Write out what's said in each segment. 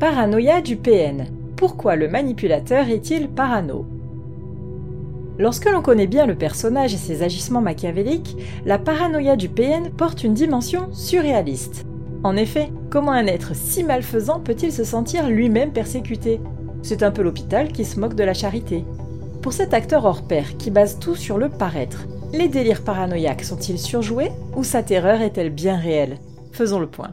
Paranoïa du PN. Pourquoi le manipulateur est-il parano? Lorsque l'on connaît bien le personnage et ses agissements machiavéliques, la paranoïa du PN porte une dimension surréaliste. En effet, comment un être si malfaisant peut-il se sentir lui-même persécuté? C'est un peu l'hôpital qui se moque de la charité. Pour cet acteur hors pair qui base tout sur le paraître, les délires paranoïaques sont-ils surjoués ou sa terreur est-elle bien réelle? Faisons le point.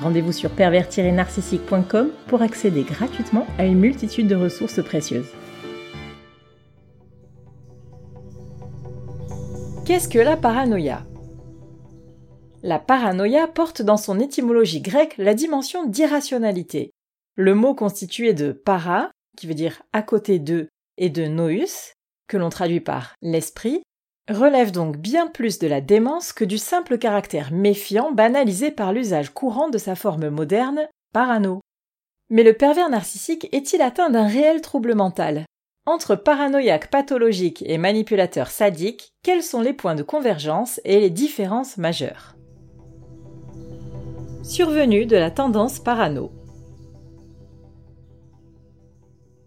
Rendez-vous sur pervers-narcissique.com pour accéder gratuitement à une multitude de ressources précieuses. Qu'est-ce que la paranoïa? La paranoïa porte dans son étymologie grecque la dimension d'irrationalité. Le mot constitué de para, qui veut dire à côté de, et de nous, que l'on traduit par l'esprit, relève donc bien plus de la démence que du simple caractère méfiant banalisé par l'usage courant de sa forme moderne, parano. Mais le pervers narcissique est-il atteint d'un réel trouble mental? Entre paranoïaque pathologique et manipulateur sadique, quels sont les points de convergence et les différences majeures? Survenue de la tendance parano.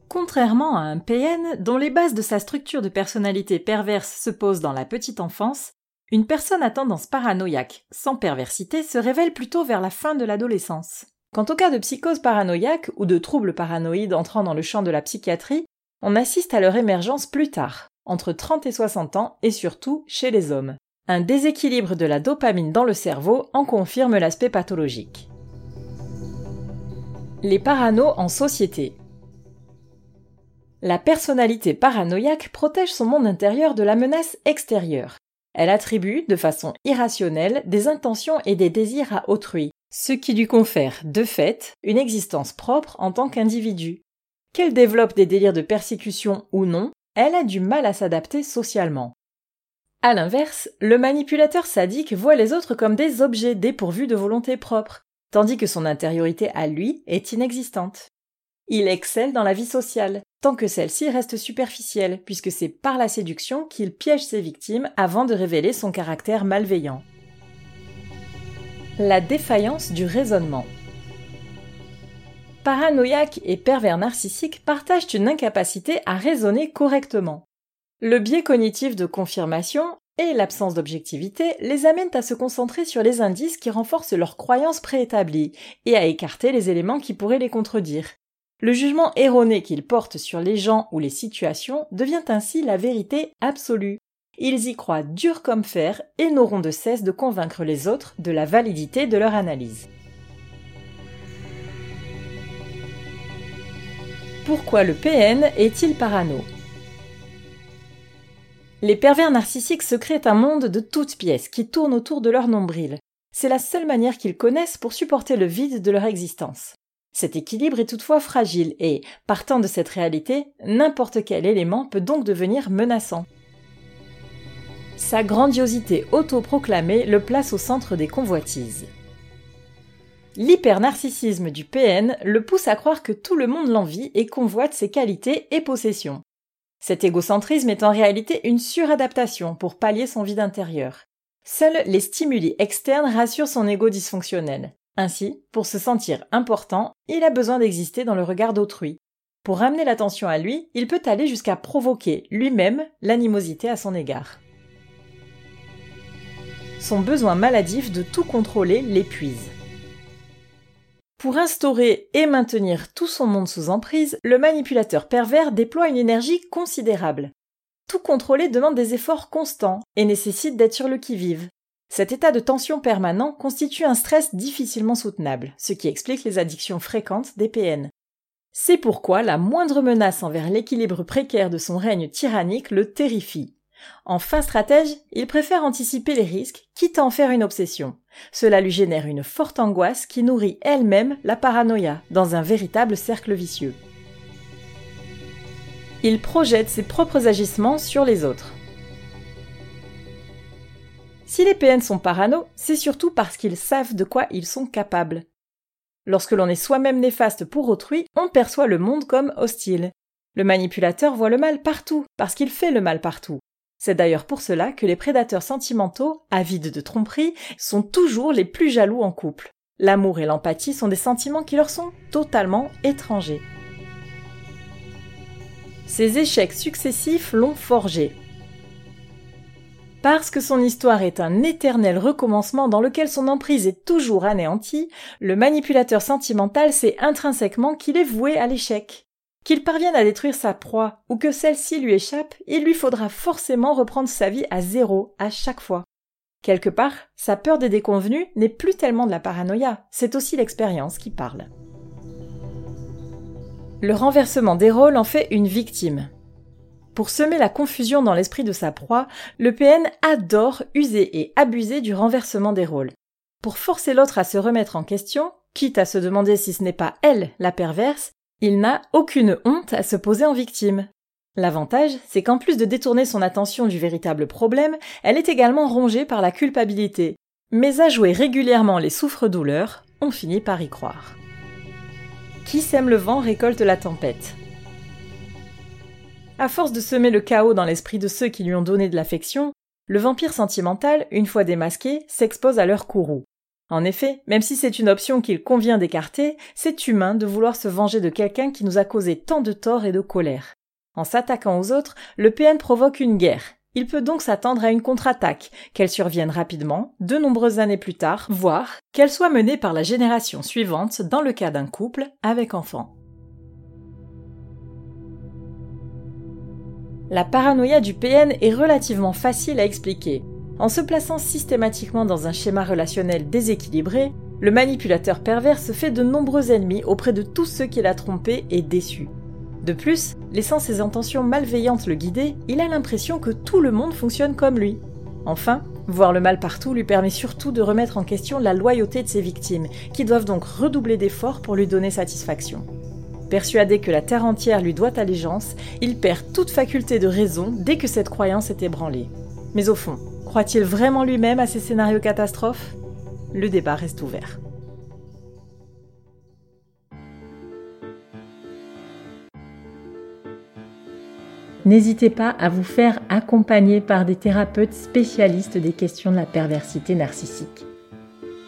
Contrairement à un PN dont les bases de sa structure de personnalité perverse se posent dans la petite enfance, une personne à tendance paranoïaque sans perversité se révèle plutôt vers la fin de l'adolescence. Quant au cas de psychose paranoïaque ou de troubles paranoïdes entrant dans le champ de la psychiatrie, on assiste à leur émergence plus tard, entre 30 et 60 ans et surtout chez les hommes. Un déséquilibre de la dopamine dans le cerveau en confirme l'aspect pathologique. Les paranos en société. La personnalité paranoïaque protège son monde intérieur de la menace extérieure. Elle attribue, de façon irrationnelle, des intentions et des désirs à autrui, ce qui lui confère, de fait, une existence propre en tant qu'individu. Qu'elle développe des délires de persécution ou non, elle a du mal à s'adapter socialement. À l'inverse, le manipulateur sadique voit les autres comme des objets dépourvus de volonté propre, tandis que son intériorité à lui est inexistante. Il excelle dans la vie sociale, tant que celle-ci reste superficielle, puisque c'est par la séduction qu'il piège ses victimes avant de révéler son caractère malveillant. La défaillance du raisonnement. Paranoïaque et pervers narcissique partagent une incapacité à raisonner correctement. Le biais cognitif de confirmation et l'absence d'objectivité les amènent à se concentrer sur les indices qui renforcent leurs croyances préétablies et à écarter les éléments qui pourraient les contredire. Le jugement erroné qu'ils portent sur les gens ou les situations devient ainsi la vérité absolue. Ils y croient dur comme fer et n'auront de cesse de convaincre les autres de la validité de leur analyse. Pourquoi le PN est-il parano? Les pervers narcissiques se créent un monde de toutes pièces qui tourne autour de leur nombril. C'est la seule manière qu'ils connaissent pour supporter le vide de leur existence. Cet équilibre est toutefois fragile et, partant de cette réalité, n'importe quel élément peut donc devenir menaçant. Sa grandiosité autoproclamée le place au centre des convoitises. L'hypernarcissisme du PN le pousse à croire que tout le monde l'envie et convoite ses qualités et possessions. Cet égocentrisme est en réalité une suradaptation pour pallier son vide intérieur. Seuls les stimuli externes rassurent son ego dysfonctionnel. Ainsi, pour se sentir important, il a besoin d'exister dans le regard d'autrui. Pour ramener l'attention à lui, il peut aller jusqu'à provoquer lui-même l'animosité à son égard. Son besoin maladif de tout contrôler l'épuise. Pour instaurer et maintenir tout son monde sous emprise, le manipulateur pervers déploie une énergie considérable. Tout contrôler demande des efforts constants et nécessite d'être sur le qui-vive. Cet état de tension permanent constitue un stress difficilement soutenable, ce qui explique les addictions fréquentes des PN. C'est pourquoi la moindre menace envers l'équilibre précaire de son règne tyrannique le terrifie. En fin stratège, il préfère anticiper les risques, quitte à en faire une obsession. Cela lui génère une forte angoisse qui nourrit elle-même la paranoïa, dans un véritable cercle vicieux. Il projette ses propres agissements sur les autres. Si les PN sont parano, c'est surtout parce qu'ils savent de quoi ils sont capables. Lorsque l'on est soi-même néfaste pour autrui, on perçoit le monde comme hostile. Le manipulateur voit le mal partout, parce qu'il fait le mal partout. C'est d'ailleurs pour cela que les prédateurs sentimentaux, avides de tromperie, sont toujours les plus jaloux en couple. L'amour et l'empathie sont des sentiments qui leur sont totalement étrangers. Ces échecs successifs l'ont forgé. Parce que son histoire est un éternel recommencement dans lequel son emprise est toujours anéantie, le manipulateur sentimental sait intrinsèquement qu'il est voué à l'échec. Qu'il parvienne à détruire sa proie ou que celle-ci lui échappe, il lui faudra forcément reprendre sa vie à zéro à chaque fois. Quelque part, sa peur des déconvenus n'est plus tellement de la paranoïa, c'est aussi l'expérience qui parle. Le renversement des rôles en fait une victime. Pour semer la confusion dans l'esprit de sa proie, le PN adore user et abuser du renversement des rôles. Pour forcer l'autre à se remettre en question, quitte à se demander si ce n'est pas elle la perverse, il n'a aucune honte à se poser en victime. L'avantage, c'est qu'en plus de détourner son attention du véritable problème, elle est également rongée par la culpabilité. Mais à jouer régulièrement les souffres-douleurs, on finit par y croire. Qui sème le vent récolte la tempête. À force de semer le chaos dans l'esprit de ceux qui lui ont donné de l'affection, le vampire sentimental, une fois démasqué, s'expose à leur courroux. En effet, même si c'est une option qu'il convient d'écarter, c'est humain de vouloir se venger de quelqu'un qui nous a causé tant de tort et de colère. En s'attaquant aux autres, le PN provoque une guerre. Il peut donc s'attendre à une contre-attaque, qu'elle survienne rapidement, de nombreuses années plus tard, voire qu'elle soit menée par la génération suivante dans le cas d'un couple avec enfants. La paranoïa du PN est relativement facile à expliquer. En se plaçant systématiquement dans un schéma relationnel déséquilibré, le manipulateur pervers se fait de nombreux ennemis auprès de tous ceux qu'il a trompés et déçus. De plus, laissant ses intentions malveillantes le guider, il a l'impression que tout le monde fonctionne comme lui. Enfin, voir le mal partout lui permet surtout de remettre en question la loyauté de ses victimes, qui doivent donc redoubler d'efforts pour lui donner satisfaction. Persuadé que la terre entière lui doit allégeance, il perd toute faculté de raison dès que cette croyance est ébranlée. Mais au fond, Croit-il vraiment lui-même à ces scénarios catastrophes? Le débat reste ouvert. N'hésitez pas à vous faire accompagner par des thérapeutes spécialistes des questions de la perversité narcissique.